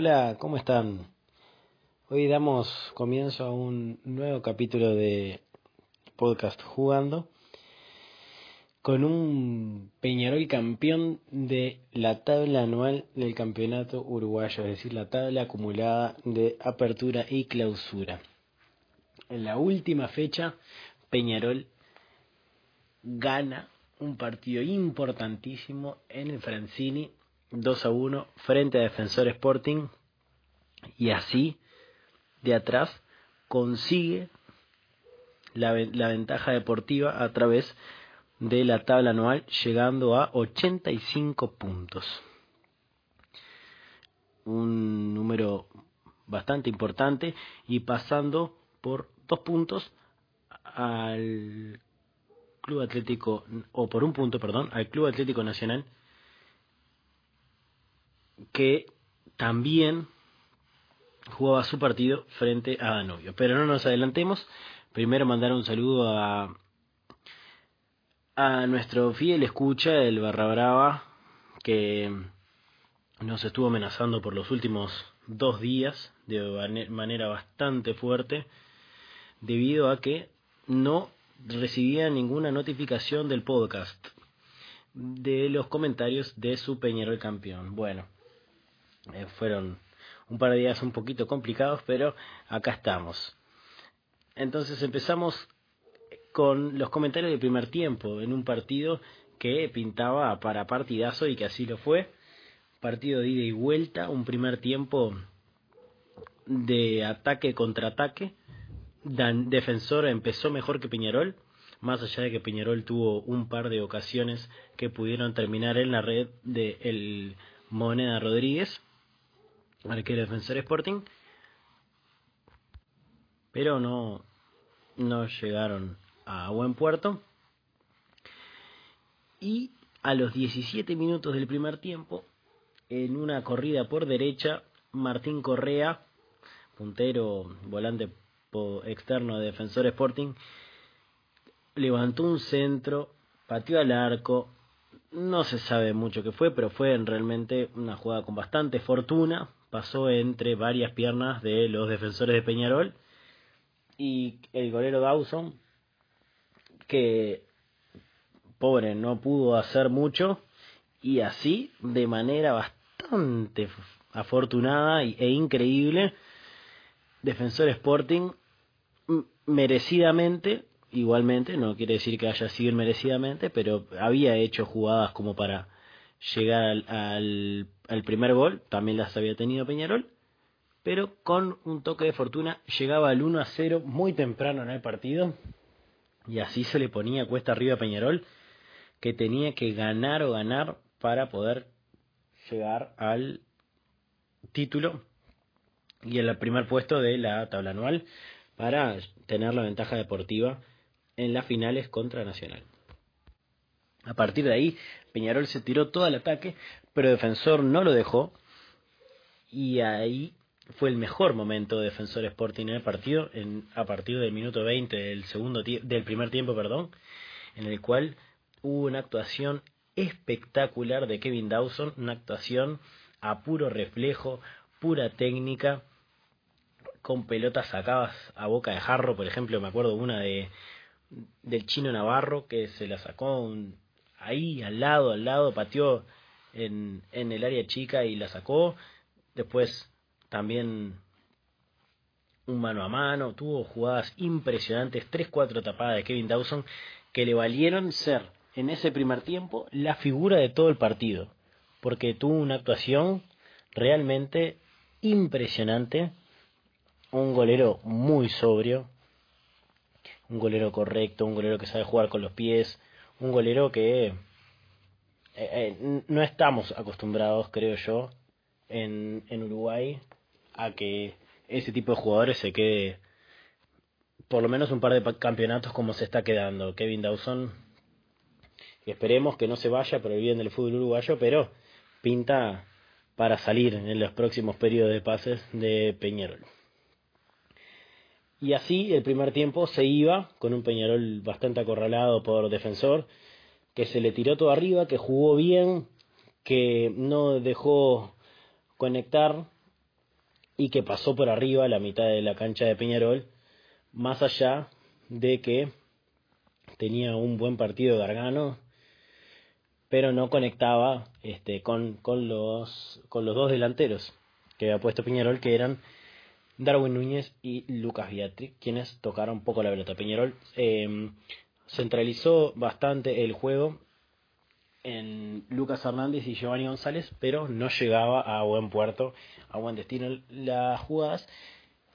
Hola, ¿cómo están? Hoy damos comienzo a un nuevo capítulo de podcast jugando con un Peñarol campeón de la tabla anual del campeonato uruguayo, es decir, la tabla acumulada de apertura y clausura. En la última fecha, Peñarol gana un partido importantísimo en el Francini 2 a 1 frente a Defensor Sporting y así de atrás consigue la, la, ventaja deportiva a través de la tabla anual llegando a 85 puntos. Un número bastante importante y pasando por dos puntos al Club Atlético o por un punto, perdón, al Club Atlético Nacional que también jugaba su partido frente a Danubio. Pero no nos adelantemos. Primero mandar un saludo a, a nuestro fiel escucha, el Barra Brava, que nos estuvo amenazando por los últimos dos días de manera bastante fuerte, debido a que no recibía ninguna notificación del podcast de los comentarios de su Peñarol campeón. Bueno, eh, fueron un par de días un poquito complicados, pero acá estamos. Entonces empezamos con los comentarios del primer tiempo, en un partido que pintaba para partidazo y que así lo fue. Partido de ida y vuelta, un primer tiempo de ataque contra ataque. Defensor empezó mejor que Peñarol, más allá de que Peñarol tuvo un par de ocasiones que pudieron terminar en la red de el Moneda Rodríguez arquero defensor Sporting, pero no, no llegaron a buen puerto. Y a los 17 minutos del primer tiempo, en una corrida por derecha, Martín Correa, puntero, volante externo de Defensor Sporting, levantó un centro, pateó al arco, no se sabe mucho qué fue, pero fue realmente una jugada con bastante fortuna, pasó entre varias piernas de los defensores de Peñarol y el golero Dawson que pobre no pudo hacer mucho y así de manera bastante afortunada e increíble defensor Sporting merecidamente igualmente no quiere decir que haya sido merecidamente pero había hecho jugadas como para llegar al, al, primer gol, también las había tenido Peñarol, pero con un toque de fortuna llegaba al 1 a 0 muy temprano en el partido y así se le ponía cuesta arriba a Peñarol que tenía que ganar o ganar para poder llegar al título y al primer puesto de la tabla anual para tener la ventaja deportiva en las finales contra Nacional. A partir de ahí, Peñarol se tiró todo el ataque, pero Defensor no lo dejó. Y ahí fue el mejor momento de Defensor Sporting en el partido, en, a partir del minuto 20 del, segundo del primer tiempo, perdón, en el cual hubo una actuación espectacular de Kevin Dawson, una actuación a puro reflejo, pura técnica, con pelotas sacadas a boca de jarro, por ejemplo, me acuerdo una de del chino Navarro que se la sacó un, ahí al lado, al lado, pateó en, en el área chica y la sacó. Después también un mano a mano, tuvo jugadas impresionantes, 3-4 tapadas de Kevin Dawson que le valieron ser en ese primer tiempo la figura de todo el partido, porque tuvo una actuación realmente impresionante, un golero muy sobrio, un golero correcto, un golero que sabe jugar con los pies, un golero que eh, no estamos acostumbrados, creo yo, en, en Uruguay a que ese tipo de jugadores se quede por lo menos un par de campeonatos como se está quedando. Kevin Dawson, esperemos que no se vaya por el bien del fútbol uruguayo, pero pinta para salir en los próximos periodos de pases de Peñarol. Y así el primer tiempo se iba con un Peñarol bastante acorralado por defensor, que se le tiró todo arriba, que jugó bien, que no dejó conectar y que pasó por arriba la mitad de la cancha de Peñarol más allá de que tenía un buen partido de Gargano, pero no conectaba este, con, con, los, con los dos delanteros que había puesto Piñerol, que eran Darwin Núñez y Lucas Beatriz, quienes tocaron poco la pelota. Piñerol em, centralizó bastante el juego en Lucas Hernández y Giovanni González, pero no llegaba a buen puerto, a buen destino las jugadas,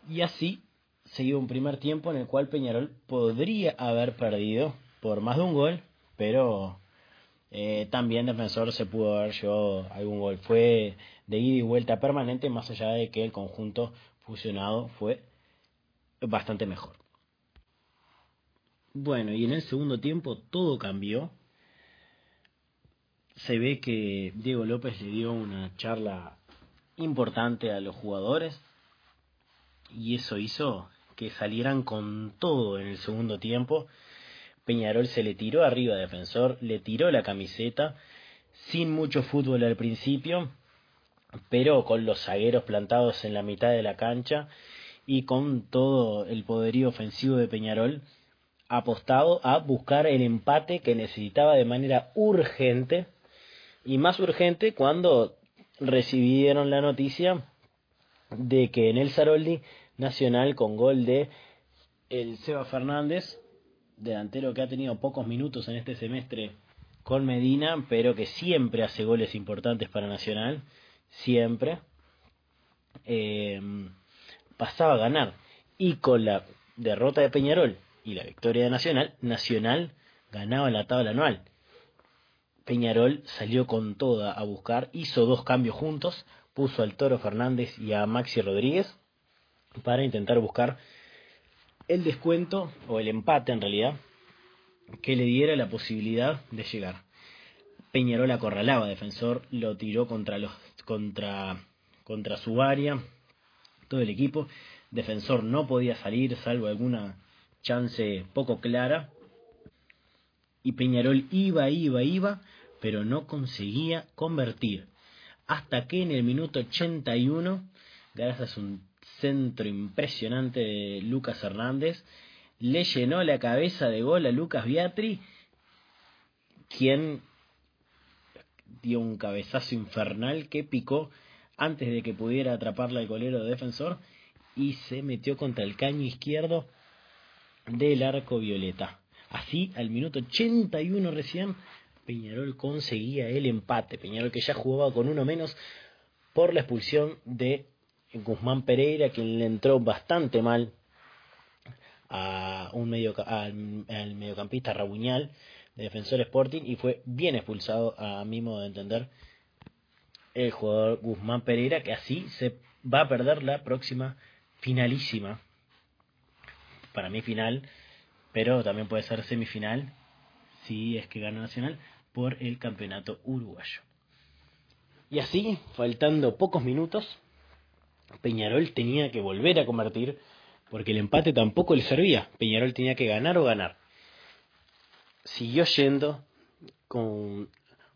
y así seguido un primer tiempo en el cual Peñarol podría haber perdido por más de un gol, pero eh, también Defensor se pudo haber llevado algún gol. Fue de ida y vuelta permanente, más allá de que el conjunto fusionado fue bastante mejor. Bueno, y en el segundo tiempo todo cambió. Se ve que Diego López le dio una charla importante a los jugadores y eso hizo que salieran con todo en el segundo tiempo. Peñarol se le tiró arriba a defensor, le tiró la camiseta, sin mucho fútbol al principio, pero con los zagueros plantados en la mitad de la cancha y con todo el poderío ofensivo de Peñarol apostado a buscar el empate que necesitaba de manera urgente y más urgente cuando recibieron la noticia de que en el Saroldi Nacional con gol de el Seba Fernández, delantero que ha tenido pocos minutos en este semestre con Medina, pero que siempre hace goles importantes para Nacional, siempre. Eh, pasaba a ganar. Y con la derrota de Peñarol y la victoria de Nacional, Nacional ganaba la tabla anual. Peñarol salió con toda a buscar, hizo dos cambios juntos, puso al Toro Fernández y a Maxi Rodríguez para intentar buscar el descuento o el empate en realidad que le diera la posibilidad de llegar. Peñarol acorralaba defensor, lo tiró contra los contra contra su área, todo el equipo, defensor no podía salir salvo alguna chance poco clara y Peñarol iba, iba, iba, pero no conseguía convertir. Hasta que en el minuto 81, gracias a un centro impresionante de Lucas Hernández, le llenó la cabeza de gol a Lucas Beatri, quien dio un cabezazo infernal que picó antes de que pudiera atraparla el golero defensor y se metió contra el caño izquierdo del arco violeta. Así, al minuto 81 recién, Peñarol conseguía el empate. Peñarol que ya jugaba con uno menos por la expulsión de Guzmán Pereira, quien le entró bastante mal a un medio, al, mediocampista Rabuñal de Defensor Sporting y fue bien expulsado a mi modo de entender el jugador Guzmán Pereira que así se va a perder la próxima finalísima para mí final pero también puede ser semifinal si es que gana Nacional por el campeonato uruguayo y así faltando pocos minutos Peñarol tenía que volver a convertir porque el empate tampoco le servía. Peñarol tenía que ganar o ganar. Siguió yendo con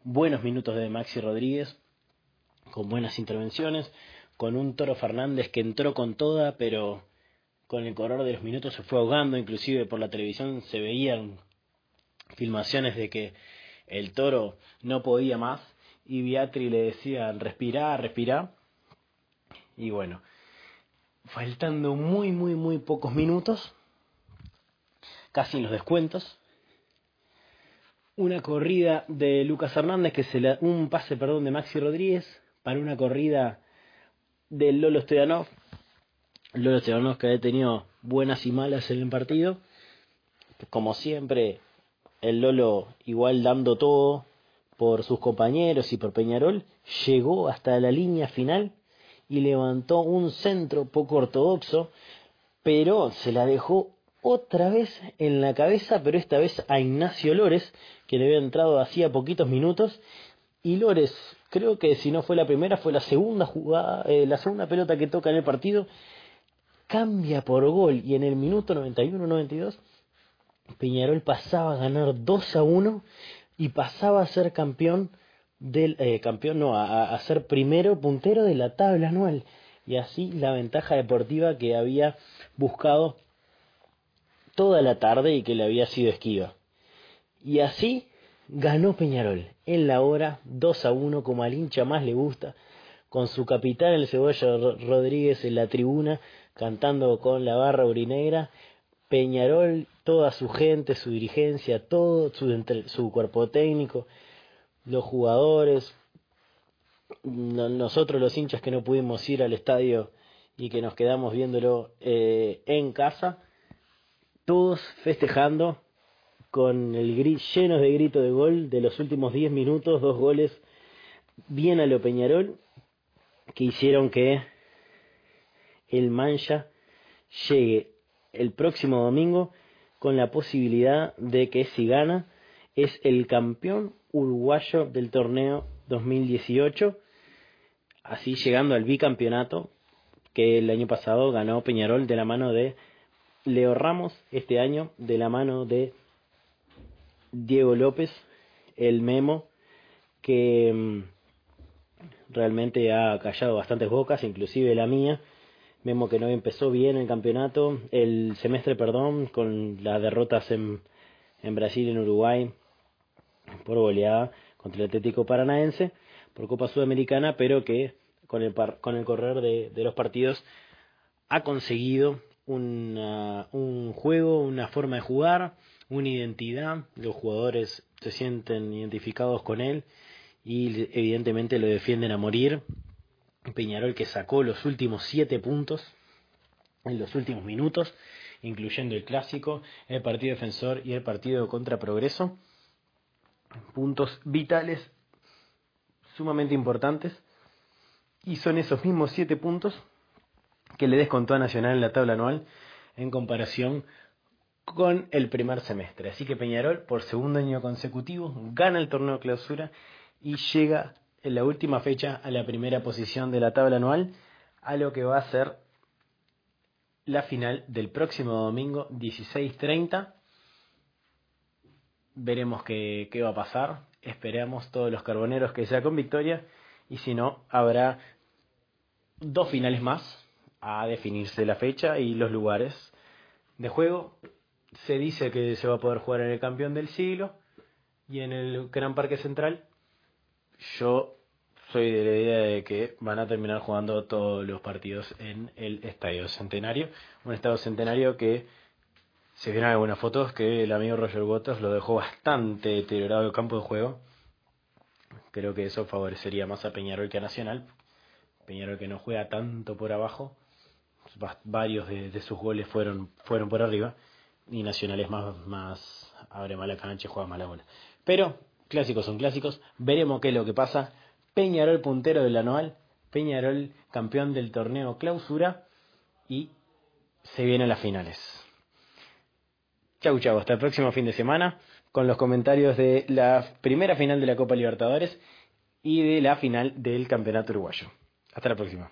buenos minutos de Maxi Rodríguez, con buenas intervenciones, con un Toro Fernández que entró con toda, pero con el correr de los minutos se fue ahogando, inclusive por la televisión se veían filmaciones de que el Toro no podía más y Beatri le decía respirá, respirá y bueno, faltando muy, muy, muy pocos minutos, casi en los descuentos, una corrida de Lucas Hernández, que se le, un pase, perdón, de Maxi Rodríguez, para una corrida de Lolo Stoyanov. Lolo Stoyanov que ha tenido buenas y malas en el partido. Como siempre, el Lolo igual dando todo, por sus compañeros y por Peñarol, llegó hasta la línea final y levantó un centro poco ortodoxo, pero se la dejó otra vez en la cabeza, pero esta vez a Ignacio Lores, que le había entrado hacía poquitos minutos, y Lores, creo que si no fue la primera, fue la segunda jugada, eh, la segunda pelota que toca en el partido, cambia por gol y en el minuto 91-92 Peñarol pasaba a ganar 2 a 1 y pasaba a ser campeón del eh, campeón no a, a, ser primero puntero de la tabla anual. Y así la ventaja deportiva que había buscado toda la tarde y que le había sido esquiva. Y así ganó Peñarol en la hora 2 a 1 como al hincha más le gusta con su capitán el Cebolla Rodríguez en la tribuna cantando con la barra urinegra Peñarol, toda su gente, su dirigencia, todo su, su cuerpo técnico, los jugadores, nosotros los hinchas que no pudimos ir al estadio y que nos quedamos viéndolo eh, en casa, todos festejando con el gris, llenos de grito de gol de los últimos 10 minutos, dos goles bien a lo Peñarol que hicieron que el Mancha llegue el próximo domingo con la posibilidad de que si gana es el campeón uruguayo del torneo 2018, así llegando al bicampeonato que el año pasado ganó Peñarol de la mano de Leo Ramos, este año de la mano de Diego López, el Memo, que mm, realmente ha callado bastantes bocas, inclusive la mía, Vemos que no empezó bien el campeonato, el semestre, perdón, con las derrotas en, en Brasil y en Uruguay por goleada contra el Atlético Paranaense por Copa Sudamericana, pero que con el, con el correr de, de los partidos ha conseguido una, un juego, una forma de jugar, una identidad, los jugadores se sienten identificados con él y evidentemente lo defienden a morir Peñarol que sacó los últimos siete puntos en los últimos minutos, incluyendo el clásico, el partido defensor y el partido contra Progreso. Puntos vitales sumamente importantes. Y son esos mismos siete puntos que le descontó a Nacional en la tabla anual en comparación con el primer semestre. Así que Peñarol, por segundo año consecutivo, gana el torneo de clausura y llega en la última fecha a la primera posición de la tabla anual, a lo que va a ser la final del próximo domingo 16.30. Veremos qué, qué va a pasar. Esperamos todos los carboneros que sea con victoria. Y si no, habrá dos finales más a definirse la fecha y los lugares de juego. Se dice que se va a poder jugar en el campeón del siglo y en el Gran Parque Central yo soy de la idea de que van a terminar jugando todos los partidos en el Estadio Centenario. Un Estadio Centenario que, se vieron algunas fotos, que el amigo Roger Waters lo dejó bastante deteriorado el campo de juego. Creo que eso favorecería más a Peñarol que a Nacional. Peñarol que no juega tanto por abajo. Varios de, sus goles fueron, fueron por arriba. Y Nacional es más, más abre mala cancha y juega mala bola. Pero clásicos son clásicos, veremos qué es lo que pasa. Peñarol puntero del anual, Peñarol campeón del torneo clausura y se vienen las finales. Chau chau, hasta el próximo fin de semana con los comentarios de la primera final de la Copa Libertadores y de la final del Campeonato Uruguayo. Hasta la próxima.